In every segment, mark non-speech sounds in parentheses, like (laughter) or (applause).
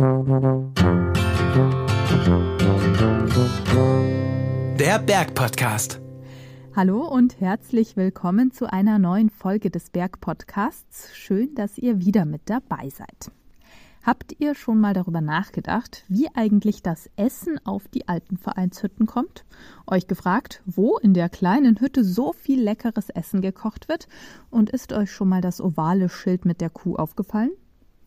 Der Bergpodcast. Hallo und herzlich willkommen zu einer neuen Folge des Bergpodcasts. Schön, dass ihr wieder mit dabei seid. Habt ihr schon mal darüber nachgedacht, wie eigentlich das Essen auf die Alpenvereinshütten kommt? Euch gefragt, wo in der kleinen Hütte so viel leckeres Essen gekocht wird? Und ist euch schon mal das ovale Schild mit der Kuh aufgefallen?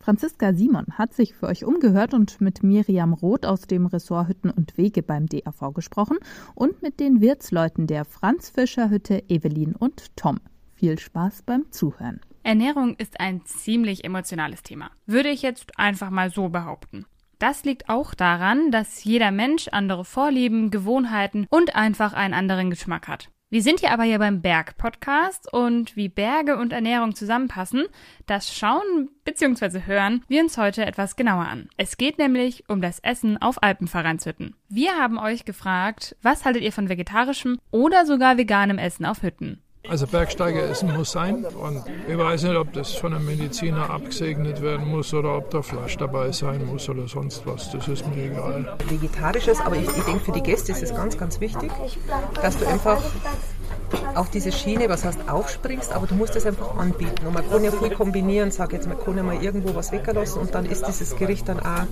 Franziska Simon hat sich für euch umgehört und mit Miriam Roth aus dem Ressort Hütten und Wege beim DAV gesprochen und mit den Wirtsleuten der Franz Fischer Hütte Evelyn und Tom. Viel Spaß beim Zuhören. Ernährung ist ein ziemlich emotionales Thema. Würde ich jetzt einfach mal so behaupten. Das liegt auch daran, dass jeder Mensch andere Vorlieben, Gewohnheiten und einfach einen anderen Geschmack hat. Wir sind hier aber hier beim Berg-Podcast und wie Berge und Ernährung zusammenpassen, das schauen bzw. hören wir uns heute etwas genauer an. Es geht nämlich um das Essen auf Alpenvereinshütten. Wir haben euch gefragt, was haltet ihr von vegetarischem oder sogar veganem Essen auf Hütten? Also Bergsteigeressen muss sein und ich weiß nicht, ob das von einem Mediziner abgesegnet werden muss oder ob da Fleisch dabei sein muss oder sonst was. Das ist mir egal. Vegetarisches, aber ich, ich denke für die Gäste ist es ganz, ganz wichtig, dass du einfach auf diese Schiene, was heißt aufspringst, aber du musst es einfach anbieten. Und man kann ja viel kombinieren, sag jetzt, man kann ja mal irgendwo was weglassen und dann ist dieses Gericht dann auch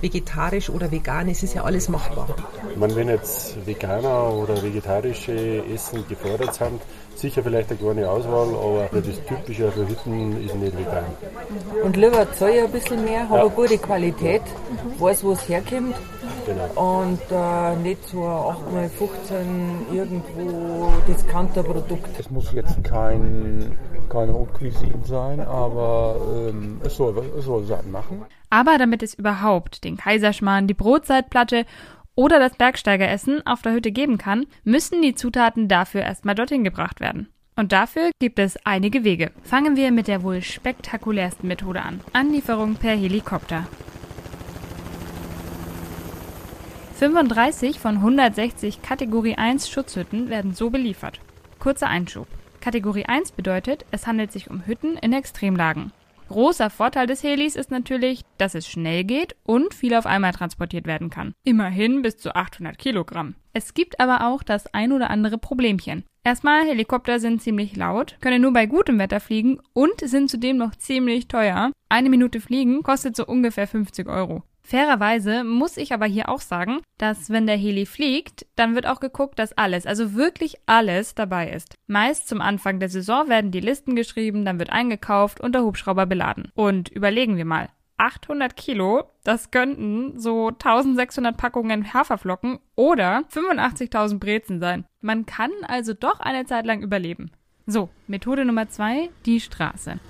vegetarisch oder vegan. Es ist ja alles machbar. Man, wenn jetzt Veganer oder vegetarische Essen gefordert sind, sicher vielleicht eine kleine Auswahl, aber das Typische für Hütten ist nicht vegan. Und lieber zahle ich ein bisschen mehr, habe ja. eine gute Qualität, weiß, wo es herkommt. Genau. Und äh, nicht so 8x15 irgendwo Discounter-Produkt. Es muss jetzt kein, keine Haute Cuisine sein, aber ähm, es, soll, es soll satt machen. Aber damit es überhaupt den Kaiserschmarrn, die Brotzeitplatte oder das Bergsteigeressen auf der Hütte geben kann, müssen die Zutaten dafür erstmal dorthin gebracht werden. Und dafür gibt es einige Wege. Fangen wir mit der wohl spektakulärsten Methode an. Anlieferung per Helikopter. 35 von 160 Kategorie 1 Schutzhütten werden so beliefert. Kurzer Einschub. Kategorie 1 bedeutet, es handelt sich um Hütten in Extremlagen. Großer Vorteil des Helis ist natürlich, dass es schnell geht und viel auf einmal transportiert werden kann. Immerhin bis zu 800 Kilogramm. Es gibt aber auch das ein oder andere Problemchen. Erstmal, Helikopter sind ziemlich laut, können nur bei gutem Wetter fliegen und sind zudem noch ziemlich teuer. Eine Minute Fliegen kostet so ungefähr 50 Euro. Fairerweise muss ich aber hier auch sagen, dass wenn der Heli fliegt, dann wird auch geguckt, dass alles, also wirklich alles dabei ist. Meist zum Anfang der Saison werden die Listen geschrieben, dann wird eingekauft und der Hubschrauber beladen. Und überlegen wir mal. 800 Kilo, das könnten so 1600 Packungen Haferflocken oder 85.000 Brezen sein. Man kann also doch eine Zeit lang überleben. So, Methode Nummer zwei, die Straße.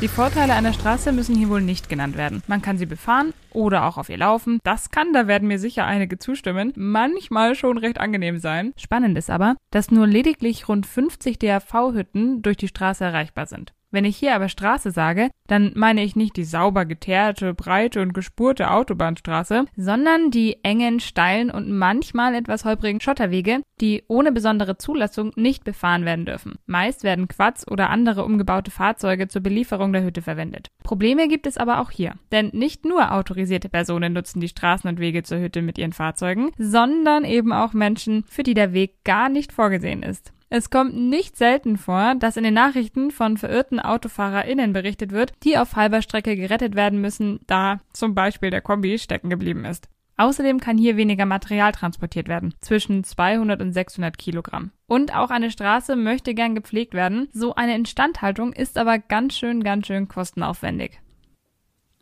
Die Vorteile einer Straße müssen hier wohl nicht genannt werden. Man kann sie befahren oder auch auf ihr laufen. Das kann, da werden mir sicher einige zustimmen, manchmal schon recht angenehm sein. Spannend ist aber, dass nur lediglich rund 50 DAV-Hütten durch die Straße erreichbar sind. Wenn ich hier aber Straße sage, dann meine ich nicht die sauber geteerte, breite und gespurte Autobahnstraße, sondern die engen, steilen und manchmal etwas holprigen Schotterwege, die ohne besondere Zulassung nicht befahren werden dürfen. Meist werden Quads oder andere umgebaute Fahrzeuge zur Belieferung der Hütte verwendet. Probleme gibt es aber auch hier, denn nicht nur autorisierte Personen nutzen die Straßen und Wege zur Hütte mit ihren Fahrzeugen, sondern eben auch Menschen, für die der Weg gar nicht vorgesehen ist. Es kommt nicht selten vor, dass in den Nachrichten von verirrten AutofahrerInnen berichtet wird, die auf halber Strecke gerettet werden müssen, da zum Beispiel der Kombi stecken geblieben ist. Außerdem kann hier weniger Material transportiert werden, zwischen 200 und 600 Kilogramm. Und auch eine Straße möchte gern gepflegt werden, so eine Instandhaltung ist aber ganz schön, ganz schön kostenaufwendig.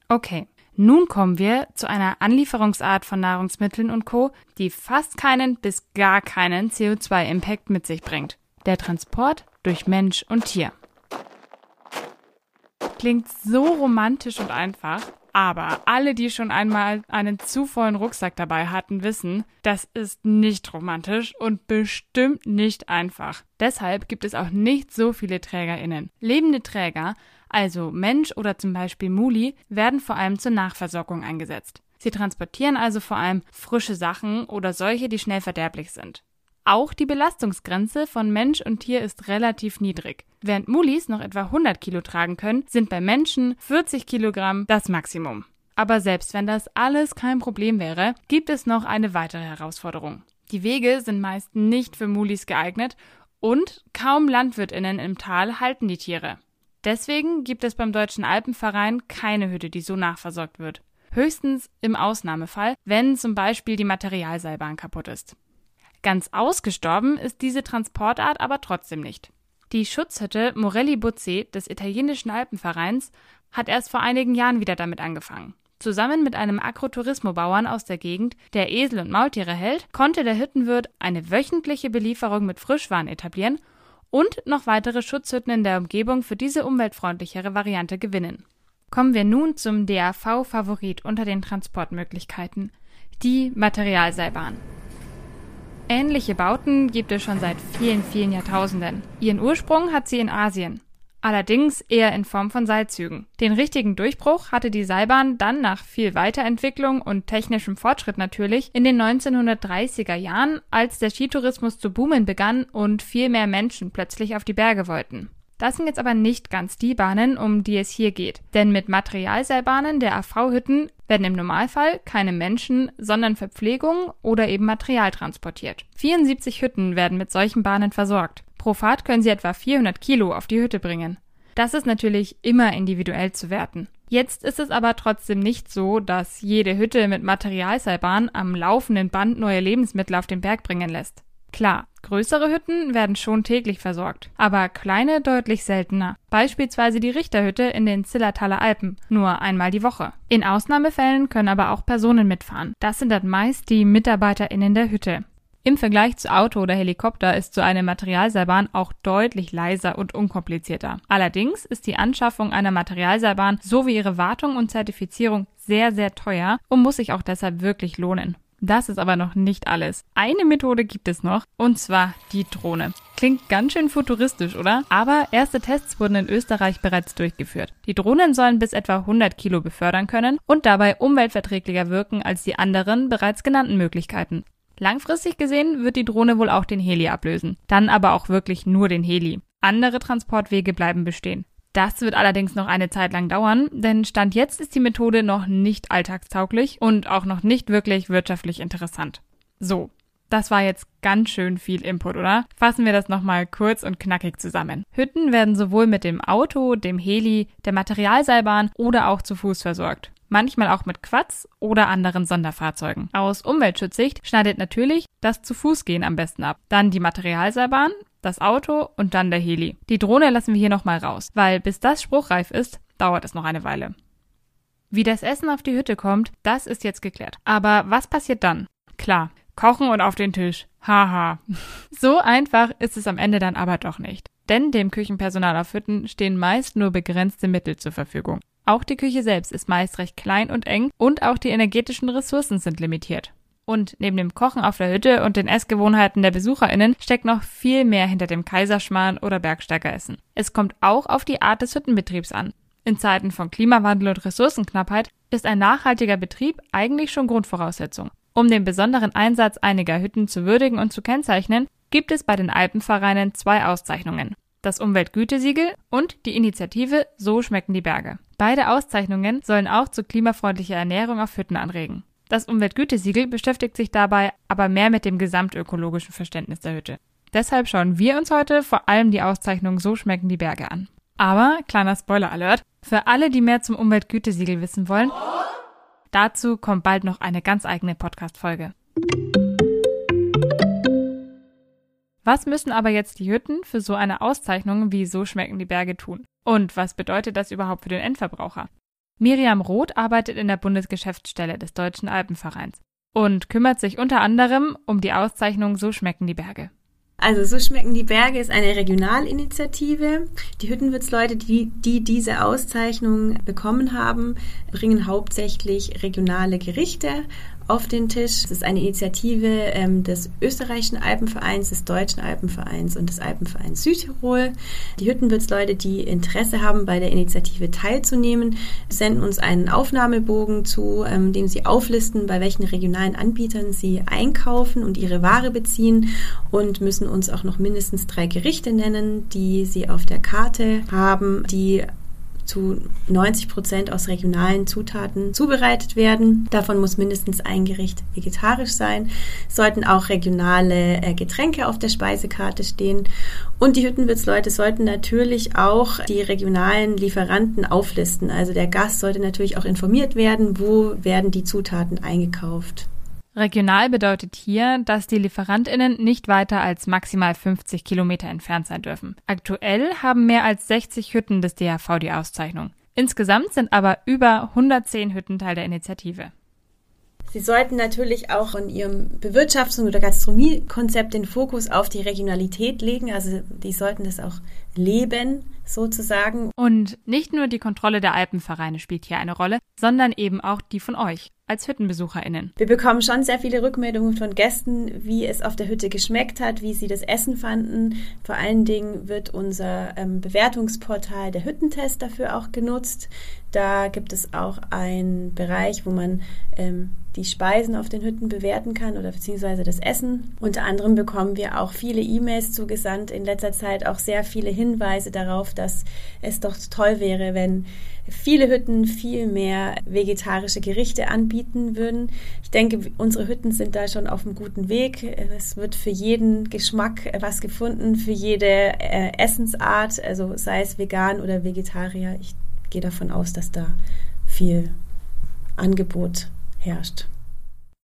Okay, nun kommen wir zu einer Anlieferungsart von Nahrungsmitteln und Co., die fast keinen bis gar keinen CO2-Impact mit sich bringt der Transport durch Mensch und Tier. Klingt so romantisch und einfach, aber alle, die schon einmal einen zu vollen Rucksack dabei hatten, wissen, das ist nicht romantisch und bestimmt nicht einfach. Deshalb gibt es auch nicht so viele TrägerInnen. Lebende Träger, also Mensch oder zum Beispiel Muli, werden vor allem zur Nachversorgung eingesetzt. Sie transportieren also vor allem frische Sachen oder solche, die schnell verderblich sind. Auch die Belastungsgrenze von Mensch und Tier ist relativ niedrig. Während Mulis noch etwa 100 Kilo tragen können, sind bei Menschen 40 Kilogramm das Maximum. Aber selbst wenn das alles kein Problem wäre, gibt es noch eine weitere Herausforderung. Die Wege sind meist nicht für Mulis geeignet und kaum Landwirtinnen im Tal halten die Tiere. Deswegen gibt es beim Deutschen Alpenverein keine Hütte, die so nachversorgt wird. Höchstens im Ausnahmefall, wenn zum Beispiel die Materialseilbahn kaputt ist. Ganz ausgestorben ist diese Transportart aber trotzdem nicht. Die Schutzhütte Morelli Buzzi des italienischen Alpenvereins hat erst vor einigen Jahren wieder damit angefangen. Zusammen mit einem Agrotourismo-Bauern aus der Gegend, der Esel und Maultiere hält, konnte der Hüttenwirt eine wöchentliche Belieferung mit Frischwaren etablieren und noch weitere Schutzhütten in der Umgebung für diese umweltfreundlichere Variante gewinnen. Kommen wir nun zum DAV-Favorit unter den Transportmöglichkeiten, die Materialseilbahn. Ähnliche Bauten gibt es schon seit vielen, vielen Jahrtausenden. Ihren Ursprung hat sie in Asien allerdings eher in Form von Seilzügen. Den richtigen Durchbruch hatte die Seilbahn dann nach viel Weiterentwicklung und technischem Fortschritt natürlich in den 1930er Jahren, als der Skitourismus zu boomen begann und viel mehr Menschen plötzlich auf die Berge wollten. Das sind jetzt aber nicht ganz die Bahnen, um die es hier geht. Denn mit Materialseilbahnen der AV-Hütten werden im Normalfall keine Menschen, sondern Verpflegung oder eben Material transportiert. 74 Hütten werden mit solchen Bahnen versorgt. Pro Fahrt können sie etwa 400 Kilo auf die Hütte bringen. Das ist natürlich immer individuell zu werten. Jetzt ist es aber trotzdem nicht so, dass jede Hütte mit Materialseilbahn am laufenden Band neue Lebensmittel auf den Berg bringen lässt. Klar, größere Hütten werden schon täglich versorgt, aber kleine deutlich seltener. Beispielsweise die Richterhütte in den Zillertaler Alpen, nur einmal die Woche. In Ausnahmefällen können aber auch Personen mitfahren. Das sind dann meist die MitarbeiterInnen der Hütte. Im Vergleich zu Auto oder Helikopter ist so eine Materialseilbahn auch deutlich leiser und unkomplizierter. Allerdings ist die Anschaffung einer Materialseilbahn sowie ihre Wartung und Zertifizierung sehr, sehr teuer und muss sich auch deshalb wirklich lohnen. Das ist aber noch nicht alles. Eine Methode gibt es noch, und zwar die Drohne. Klingt ganz schön futuristisch, oder? Aber erste Tests wurden in Österreich bereits durchgeführt. Die Drohnen sollen bis etwa 100 Kilo befördern können und dabei umweltverträglicher wirken als die anderen bereits genannten Möglichkeiten. Langfristig gesehen wird die Drohne wohl auch den Heli ablösen. Dann aber auch wirklich nur den Heli. Andere Transportwege bleiben bestehen. Das wird allerdings noch eine Zeit lang dauern, denn Stand jetzt ist die Methode noch nicht alltagstauglich und auch noch nicht wirklich wirtschaftlich interessant. So, das war jetzt ganz schön viel Input, oder? Fassen wir das nochmal kurz und knackig zusammen. Hütten werden sowohl mit dem Auto, dem Heli, der Materialseilbahn oder auch zu Fuß versorgt manchmal auch mit Quads oder anderen Sonderfahrzeugen. Aus Umweltschutzsicht schneidet natürlich das zu Fuß gehen am besten ab. Dann die Materialseilbahn, das Auto und dann der Heli. Die Drohne lassen wir hier nochmal raus, weil bis das spruchreif ist, dauert es noch eine Weile. Wie das Essen auf die Hütte kommt, das ist jetzt geklärt. Aber was passiert dann? Klar, kochen und auf den Tisch. Haha. (laughs) so einfach ist es am Ende dann aber doch nicht. Denn dem Küchenpersonal auf Hütten stehen meist nur begrenzte Mittel zur Verfügung. Auch die Küche selbst ist meist recht klein und eng und auch die energetischen Ressourcen sind limitiert. Und neben dem Kochen auf der Hütte und den Essgewohnheiten der BesucherInnen steckt noch viel mehr hinter dem Kaiserschmarrn oder Bergsteigeressen. Es kommt auch auf die Art des Hüttenbetriebs an. In Zeiten von Klimawandel und Ressourcenknappheit ist ein nachhaltiger Betrieb eigentlich schon Grundvoraussetzung. Um den besonderen Einsatz einiger Hütten zu würdigen und zu kennzeichnen, gibt es bei den Alpenvereinen zwei Auszeichnungen das Umweltgütesiegel und die Initiative So schmecken die Berge. Beide Auszeichnungen sollen auch zu klimafreundlicher Ernährung auf Hütten anregen. Das Umweltgütesiegel beschäftigt sich dabei aber mehr mit dem gesamtökologischen Verständnis der Hütte. Deshalb schauen wir uns heute vor allem die Auszeichnung So schmecken die Berge an. Aber, kleiner Spoiler-Alert, für alle, die mehr zum Umweltgütesiegel wissen wollen, dazu kommt bald noch eine ganz eigene Podcast-Folge. Was müssen aber jetzt die Hütten für so eine Auszeichnung wie So schmecken die Berge tun? Und was bedeutet das überhaupt für den Endverbraucher? Miriam Roth arbeitet in der Bundesgeschäftsstelle des Deutschen Alpenvereins und kümmert sich unter anderem um die Auszeichnung So schmecken die Berge. Also so schmecken die Berge ist eine Regionalinitiative. Die Hüttenwirtsleute, die, die diese Auszeichnung bekommen haben, bringen hauptsächlich regionale Gerichte auf den Tisch. Es ist eine Initiative ähm, des österreichischen Alpenvereins, des deutschen Alpenvereins und des Alpenvereins Südtirol. Die Hüttenwirtsleute, die Interesse haben, bei der Initiative teilzunehmen, senden uns einen Aufnahmebogen zu, ähm, dem sie auflisten, bei welchen regionalen Anbietern sie einkaufen und ihre Ware beziehen und müssen uns auch noch mindestens drei Gerichte nennen, die sie auf der Karte haben, die zu 90 Prozent aus regionalen Zutaten zubereitet werden. Davon muss mindestens ein Gericht vegetarisch sein. Sollten auch regionale äh, Getränke auf der Speisekarte stehen. Und die Hüttenwirtsleute sollten natürlich auch die regionalen Lieferanten auflisten. Also der Gast sollte natürlich auch informiert werden, wo werden die Zutaten eingekauft. Regional bedeutet hier, dass die LieferantInnen nicht weiter als maximal 50 Kilometer entfernt sein dürfen. Aktuell haben mehr als 60 Hütten des DHV die Auszeichnung. Insgesamt sind aber über 110 Hütten Teil der Initiative. Sie sollten natürlich auch in Ihrem Bewirtschaftungs- oder Gastronomiekonzept den Fokus auf die Regionalität legen. Also die sollten das auch leben, sozusagen. Und nicht nur die Kontrolle der Alpenvereine spielt hier eine Rolle, sondern eben auch die von euch als HüttenbesucherInnen. Wir bekommen schon sehr viele Rückmeldungen von Gästen, wie es auf der Hütte geschmeckt hat, wie sie das Essen fanden. Vor allen Dingen wird unser ähm, Bewertungsportal der Hüttentest dafür auch genutzt. Da gibt es auch einen Bereich, wo man ähm, die Speisen auf den Hütten bewerten kann oder beziehungsweise das Essen. Unter anderem bekommen wir auch viele E-Mails zugesandt, in letzter Zeit auch sehr viele Hinweise darauf, dass es doch toll wäre, wenn viele Hütten viel mehr vegetarische Gerichte anbieten würden. Ich denke, unsere Hütten sind da schon auf einem guten Weg. Es wird für jeden Geschmack was gefunden, für jede äh, Essensart, also sei es vegan oder Vegetarier. Ich gehe davon aus, dass da viel Angebot herrscht.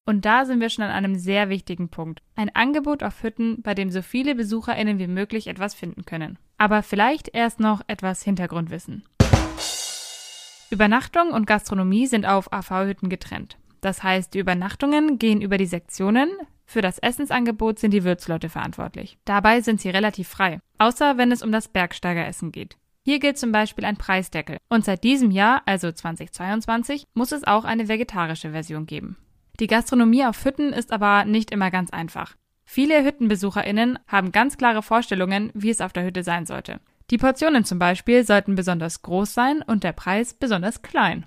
Und da sind wir schon an einem sehr wichtigen Punkt. Ein Angebot auf Hütten, bei dem so viele BesucherInnen wie möglich etwas finden können. Aber vielleicht erst noch etwas Hintergrundwissen. Übernachtung und Gastronomie sind auf AV-Hütten getrennt. Das heißt, die Übernachtungen gehen über die Sektionen, für das Essensangebot sind die Wirtsleute verantwortlich. Dabei sind sie relativ frei, außer wenn es um das Bergsteigeressen geht. Hier gilt zum Beispiel ein Preisdeckel. Und seit diesem Jahr, also 2022, muss es auch eine vegetarische Version geben. Die Gastronomie auf Hütten ist aber nicht immer ganz einfach. Viele HüttenbesucherInnen haben ganz klare Vorstellungen, wie es auf der Hütte sein sollte. Die Portionen zum Beispiel sollten besonders groß sein und der Preis besonders klein.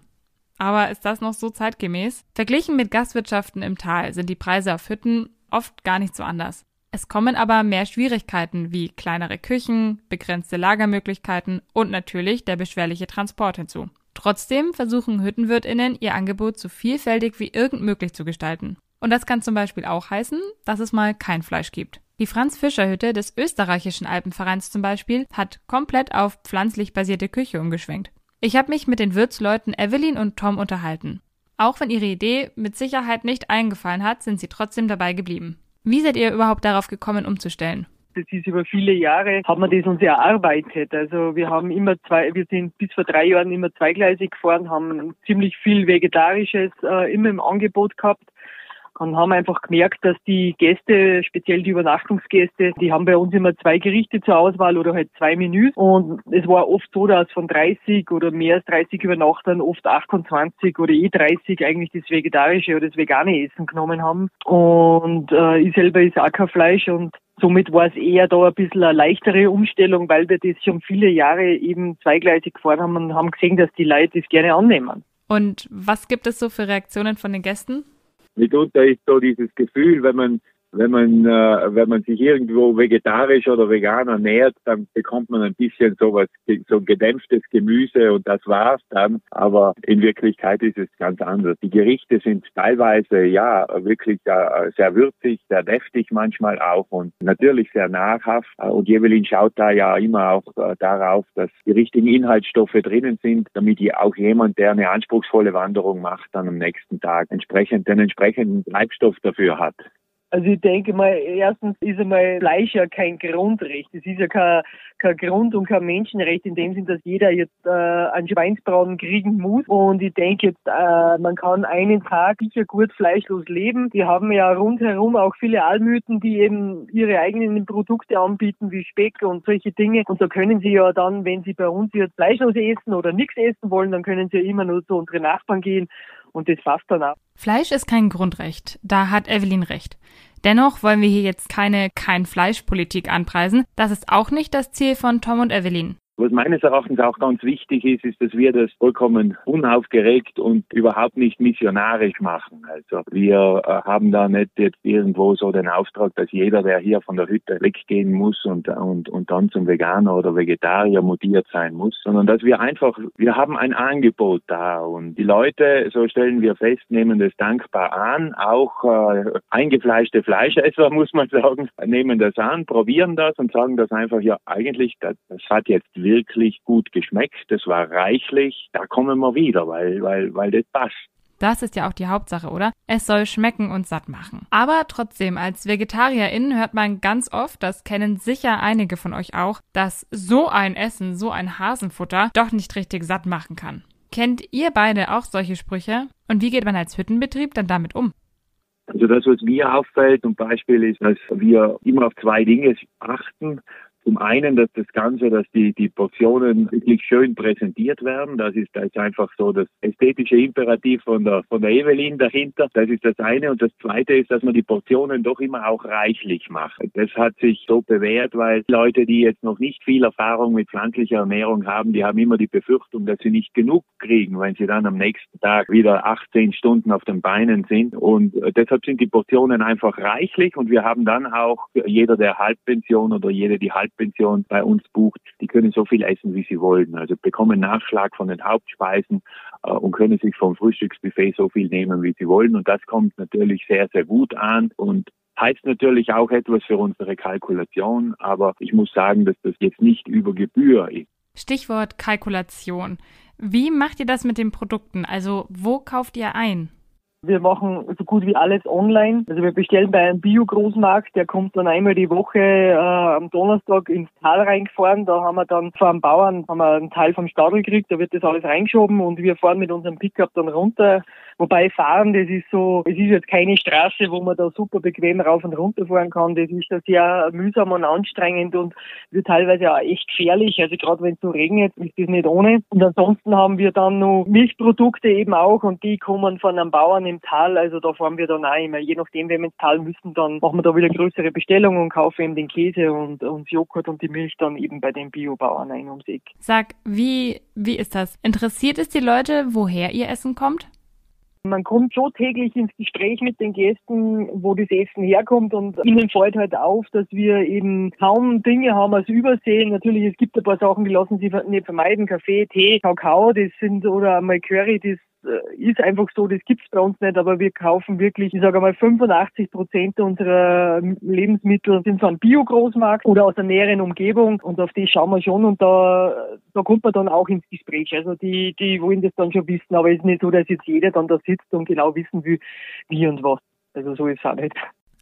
Aber ist das noch so zeitgemäß? Verglichen mit Gastwirtschaften im Tal sind die Preise auf Hütten oft gar nicht so anders. Es kommen aber mehr Schwierigkeiten wie kleinere Küchen, begrenzte Lagermöglichkeiten und natürlich der beschwerliche Transport hinzu. Trotzdem versuchen Hüttenwirtinnen ihr Angebot so vielfältig wie irgend möglich zu gestalten. Und das kann zum Beispiel auch heißen, dass es mal kein Fleisch gibt. Die Franz-Fischer-Hütte des österreichischen Alpenvereins zum Beispiel hat komplett auf pflanzlich basierte Küche umgeschwenkt. Ich habe mich mit den Wirtsleuten Evelyn und Tom unterhalten. Auch wenn ihre Idee mit Sicherheit nicht eingefallen hat, sind sie trotzdem dabei geblieben. Wie seid ihr überhaupt darauf gekommen, umzustellen? Das ist über viele Jahre, hat man das uns erarbeitet. Also wir haben immer zwei, wir sind bis vor drei Jahren immer zweigleisig gefahren, haben ziemlich viel Vegetarisches äh, immer im Angebot gehabt und haben einfach gemerkt, dass die Gäste, speziell die Übernachtungsgäste, die haben bei uns immer zwei Gerichte zur Auswahl oder halt zwei Menüs. Und es war oft so, dass von 30 oder mehr als 30 Übernachtern oft 28 oder eh 30 eigentlich das vegetarische oder das vegane Essen genommen haben. Und äh, ich selber ist auch kein Fleisch und Somit war es eher da ein bisschen eine leichtere Umstellung, weil wir das schon viele Jahre eben zweigleisig gefahren haben und haben gesehen, dass die Leute das gerne annehmen. Und was gibt es so für Reaktionen von den Gästen? Mitunter ist so dieses Gefühl, wenn man wenn man, äh, wenn man sich irgendwo vegetarisch oder vegan ernährt, dann bekommt man ein bisschen sowas, so gedämpftes Gemüse und das war's dann. Aber in Wirklichkeit ist es ganz anders. Die Gerichte sind teilweise, ja, wirklich äh, sehr würzig, sehr deftig manchmal auch und natürlich sehr nahrhaft. Und Jevelin schaut da ja immer auch äh, darauf, dass die richtigen Inhaltsstoffe drinnen sind, damit auch jemand, der eine anspruchsvolle Wanderung macht, dann am nächsten Tag entsprechend den entsprechenden Treibstoff dafür hat. Also ich denke mal, erstens ist einmal Fleisch ja kein Grundrecht. Es ist ja kein, kein Grund und kein Menschenrecht in dem Sinn, dass jeder jetzt äh, einen Schweinsbraten kriegen muss. Und ich denke jetzt, äh, man kann einen Tag sicher gut fleischlos leben. Wir haben ja rundherum auch viele Almhütten, die eben ihre eigenen Produkte anbieten, wie Speck und solche Dinge. Und da können sie ja dann, wenn sie bei uns jetzt fleischlos essen oder nichts essen wollen, dann können sie ja immer nur zu unseren Nachbarn gehen und das passt dann auch. Fleisch ist kein Grundrecht, da hat Evelyn recht. Dennoch wollen wir hier jetzt keine Kein-Fleisch-Politik anpreisen. Das ist auch nicht das Ziel von Tom und Evelyn. Was meines Erachtens auch ganz wichtig ist, ist, dass wir das vollkommen unaufgeregt und überhaupt nicht missionarisch machen. Also wir äh, haben da nicht jetzt irgendwo so den Auftrag, dass jeder, der hier von der Hütte weggehen muss und, und, und dann zum Veganer oder Vegetarier mutiert sein muss, sondern dass wir einfach, wir haben ein Angebot da und die Leute, so stellen wir fest, nehmen das dankbar an. Auch äh, eingefleischte Fleischesser, (laughs) muss man sagen, nehmen das an, probieren das und sagen das einfach, ja, eigentlich, das, das hat jetzt wirklich gut geschmeckt, das war reichlich, da kommen wir wieder, weil, weil, weil das passt. Das ist ja auch die Hauptsache, oder? Es soll schmecken und satt machen. Aber trotzdem, als VegetarierInnen hört man ganz oft, das kennen sicher einige von euch auch, dass so ein Essen, so ein Hasenfutter doch nicht richtig satt machen kann. Kennt ihr beide auch solche Sprüche? Und wie geht man als Hüttenbetrieb dann damit um? Also das, was mir auffällt, zum Beispiel ist, dass wir immer auf zwei Dinge achten. Zum einen, dass das Ganze, dass die, die Portionen wirklich schön präsentiert werden. Das ist, das ist einfach so das ästhetische Imperativ von der, von der Evelyn dahinter. Das ist das eine. Und das zweite ist, dass man die Portionen doch immer auch reichlich macht. Das hat sich so bewährt, weil Leute, die jetzt noch nicht viel Erfahrung mit pflanzlicher Ernährung haben, die haben immer die Befürchtung, dass sie nicht genug kriegen, wenn sie dann am nächsten Tag wieder 18 Stunden auf den Beinen sind. Und deshalb sind die Portionen einfach reichlich. Und wir haben dann auch jeder, der Halbpension oder jede, die Halbpension Pension bei uns bucht, die können so viel essen, wie sie wollen. Also bekommen Nachschlag von den Hauptspeisen äh, und können sich vom Frühstücksbuffet so viel nehmen, wie sie wollen. Und das kommt natürlich sehr, sehr gut an und heißt natürlich auch etwas für unsere Kalkulation, aber ich muss sagen, dass das jetzt nicht über Gebühr ist. Stichwort Kalkulation. Wie macht ihr das mit den Produkten? Also wo kauft ihr ein? Wir machen so gut wie alles online. Also wir bestellen bei einem Bio-Großmarkt, der kommt dann einmal die Woche äh, am Donnerstag ins Tal reingefahren. Da haben wir dann einem Bauern haben wir einen Teil vom Stadel gekriegt, da wird das alles reingeschoben und wir fahren mit unserem Pickup dann runter. Wobei fahren, das ist so, es ist jetzt keine Straße, wo man da super bequem rauf und runter fahren kann. Das ist ja sehr mühsam und anstrengend und wird teilweise auch echt gefährlich. Also gerade wenn es so regnet, ist das nicht ohne. Und ansonsten haben wir dann noch Milchprodukte eben auch und die kommen von einem Bauern im Tal. Also da fahren wir dann auch immer. Je nachdem, wenn wir ins Tal müssen, dann machen wir da wieder größere Bestellungen und kaufen eben den Käse und, und Joghurt und die Milch dann eben bei den Biobauern ein ums Eck. Sag, wie, wie ist das? Interessiert es die Leute, woher ihr Essen kommt? Man kommt schon täglich ins Gespräch mit den Gästen, wo das Essen herkommt und ihnen fällt halt auf, dass wir eben kaum Dinge haben als Übersehen. Natürlich, es gibt ein paar Sachen, die lassen sich nicht vermeiden. Kaffee, Tee, Kakao, das sind, oder mal Curry, das ist einfach so, das gibt's bei uns nicht, aber wir kaufen wirklich, ich sage mal, 85 Prozent unserer Lebensmittel sind von Bio-Großmarkt oder aus der näheren Umgebung und auf die schauen wir schon und da, da kommt man dann auch ins Gespräch. Also die, die wollen das dann schon wissen, aber es ist nicht so, dass jetzt jeder dann da sitzt und genau wissen will, wie und was. Also so ist es auch nicht.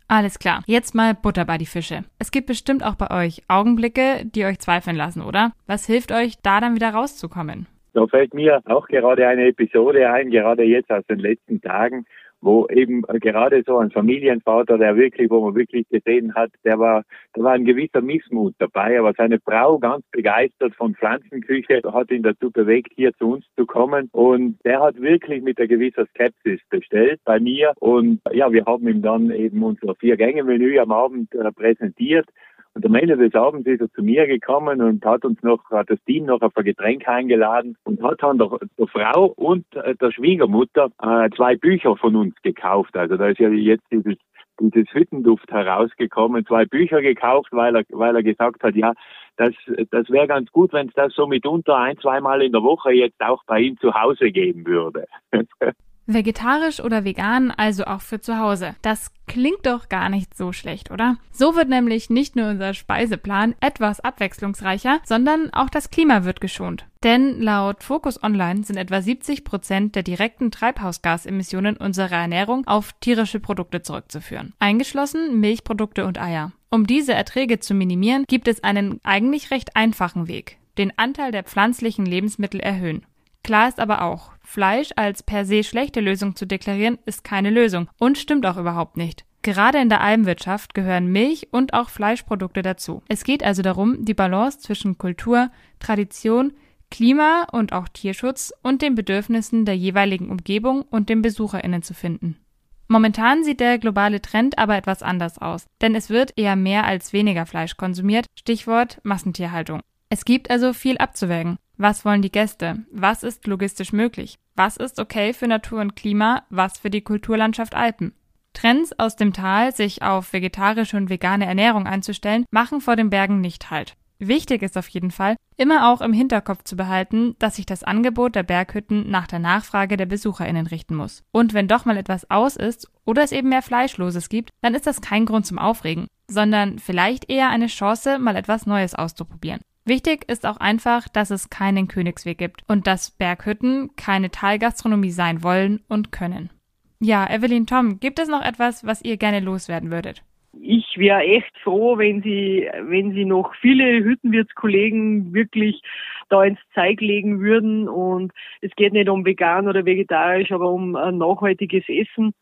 Alles klar. Jetzt mal Butter bei die Fische. Es gibt bestimmt auch bei euch Augenblicke, die euch zweifeln lassen, oder? Was hilft euch, da dann wieder rauszukommen? Da fällt mir auch gerade eine Episode ein, gerade jetzt aus den letzten Tagen, wo eben gerade so ein Familienvater, der wirklich, wo man wirklich gesehen hat, der war, da war ein gewisser Missmut dabei, aber seine Frau ganz begeistert von Pflanzenküche hat ihn dazu bewegt, hier zu uns zu kommen. Und der hat wirklich mit einer gewisser Skepsis bestellt bei mir. Und ja, wir haben ihm dann eben unser Vier-Gänge-Menü am Abend äh, präsentiert und am Ende des Abends ist er zu mir gekommen und hat uns noch, hat das Team noch auf ein Getränk eingeladen und hat dann der, der Frau und äh, der Schwiegermutter äh, zwei Bücher von uns gekauft. Also da ist ja jetzt dieses dieses Hüttenduft herausgekommen, zwei Bücher gekauft, weil er, weil er gesagt hat, ja, das, das wäre ganz gut, wenn es das so mitunter ein, zweimal in der Woche jetzt auch bei ihm zu Hause geben würde. (laughs) Vegetarisch oder vegan, also auch für zu Hause. Das klingt doch gar nicht so schlecht, oder? So wird nämlich nicht nur unser Speiseplan etwas abwechslungsreicher, sondern auch das Klima wird geschont. Denn laut Focus Online sind etwa 70 Prozent der direkten Treibhausgasemissionen unserer Ernährung auf tierische Produkte zurückzuführen. Eingeschlossen Milchprodukte und Eier. Um diese Erträge zu minimieren, gibt es einen eigentlich recht einfachen Weg. Den Anteil der pflanzlichen Lebensmittel erhöhen. Klar ist aber auch, Fleisch als per se schlechte Lösung zu deklarieren, ist keine Lösung und stimmt auch überhaupt nicht. Gerade in der Almwirtschaft gehören Milch und auch Fleischprodukte dazu. Es geht also darum, die Balance zwischen Kultur, Tradition, Klima und auch Tierschutz und den Bedürfnissen der jeweiligen Umgebung und den BesucherInnen zu finden. Momentan sieht der globale Trend aber etwas anders aus, denn es wird eher mehr als weniger Fleisch konsumiert, Stichwort Massentierhaltung. Es gibt also viel abzuwägen. Was wollen die Gäste? Was ist logistisch möglich? Was ist okay für Natur und Klima? Was für die Kulturlandschaft Alpen? Trends aus dem Tal, sich auf vegetarische und vegane Ernährung einzustellen, machen vor den Bergen nicht Halt. Wichtig ist auf jeden Fall, immer auch im Hinterkopf zu behalten, dass sich das Angebot der Berghütten nach der Nachfrage der BesucherInnen richten muss. Und wenn doch mal etwas aus ist oder es eben mehr Fleischloses gibt, dann ist das kein Grund zum Aufregen, sondern vielleicht eher eine Chance, mal etwas Neues auszuprobieren. Wichtig ist auch einfach, dass es keinen Königsweg gibt und dass Berghütten keine Talgastronomie sein wollen und können. Ja, Evelyn Tom, gibt es noch etwas, was ihr gerne loswerden würdet? ich wäre echt froh, wenn Sie, wenn Sie noch viele Hüttenwirtskollegen wirklich da ins Zeig legen würden. Und es geht nicht um vegan oder vegetarisch, aber um ein nachhaltiges Essen,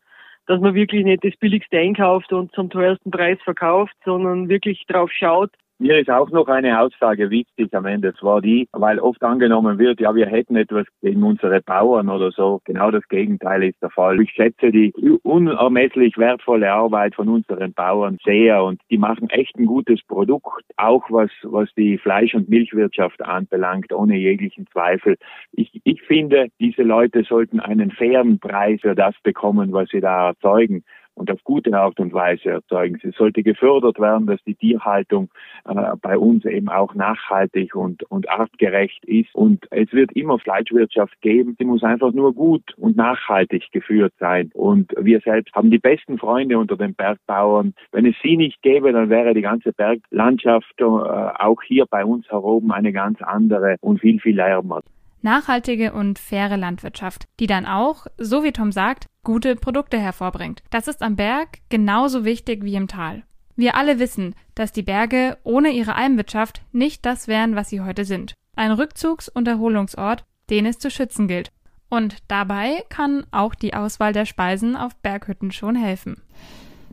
dass man wirklich nicht das billigste einkauft und zum teuersten Preis verkauft, sondern wirklich drauf schaut, mir ist auch noch eine Aussage wichtig am Ende, zwar die, weil oft angenommen wird, ja, wir hätten etwas gegen unsere Bauern oder so. Genau das Gegenteil ist der Fall. Ich schätze die unermesslich wertvolle Arbeit von unseren Bauern sehr und die machen echt ein gutes Produkt, auch was, was die Fleisch- und Milchwirtschaft anbelangt, ohne jeglichen Zweifel. Ich, ich finde, diese Leute sollten einen fairen Preis für das bekommen, was sie da erzeugen und auf gute Art und Weise erzeugen. Es sollte gefördert werden, dass die Tierhaltung äh, bei uns eben auch nachhaltig und, und artgerecht ist. Und es wird immer Fleischwirtschaft geben. Sie muss einfach nur gut und nachhaltig geführt sein. Und wir selbst haben die besten Freunde unter den Bergbauern. Wenn es sie nicht gäbe, dann wäre die ganze Berglandschaft äh, auch hier bei uns heroben eine ganz andere und viel, viel ärmer nachhaltige und faire Landwirtschaft, die dann auch, so wie Tom sagt, gute Produkte hervorbringt. Das ist am Berg genauso wichtig wie im Tal. Wir alle wissen, dass die Berge ohne ihre Almwirtschaft nicht das wären, was sie heute sind. Ein Rückzugs- und Erholungsort, den es zu schützen gilt. Und dabei kann auch die Auswahl der Speisen auf Berghütten schon helfen.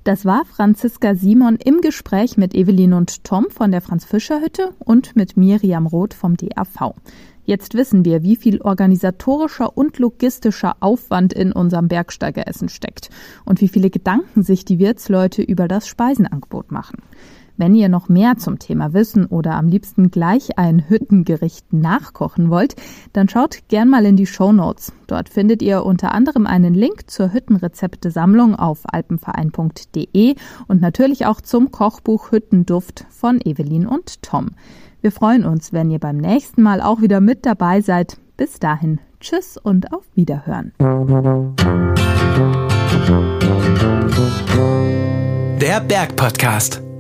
Das war Franziska Simon im Gespräch mit Evelyn und Tom von der Franz-Fischer-Hütte und mit Miriam Roth vom DAV. Jetzt wissen wir, wie viel organisatorischer und logistischer Aufwand in unserem Bergsteigeressen steckt und wie viele Gedanken sich die Wirtsleute über das Speisenangebot machen. Wenn ihr noch mehr zum Thema wissen oder am liebsten gleich ein Hüttengericht nachkochen wollt, dann schaut gern mal in die Show Notes. Dort findet ihr unter anderem einen Link zur Hüttenrezepte-Sammlung auf alpenverein.de und natürlich auch zum Kochbuch Hüttenduft von Evelyn und Tom. Wir freuen uns, wenn ihr beim nächsten Mal auch wieder mit dabei seid. Bis dahin, tschüss und auf Wiederhören. Der Bergpodcast.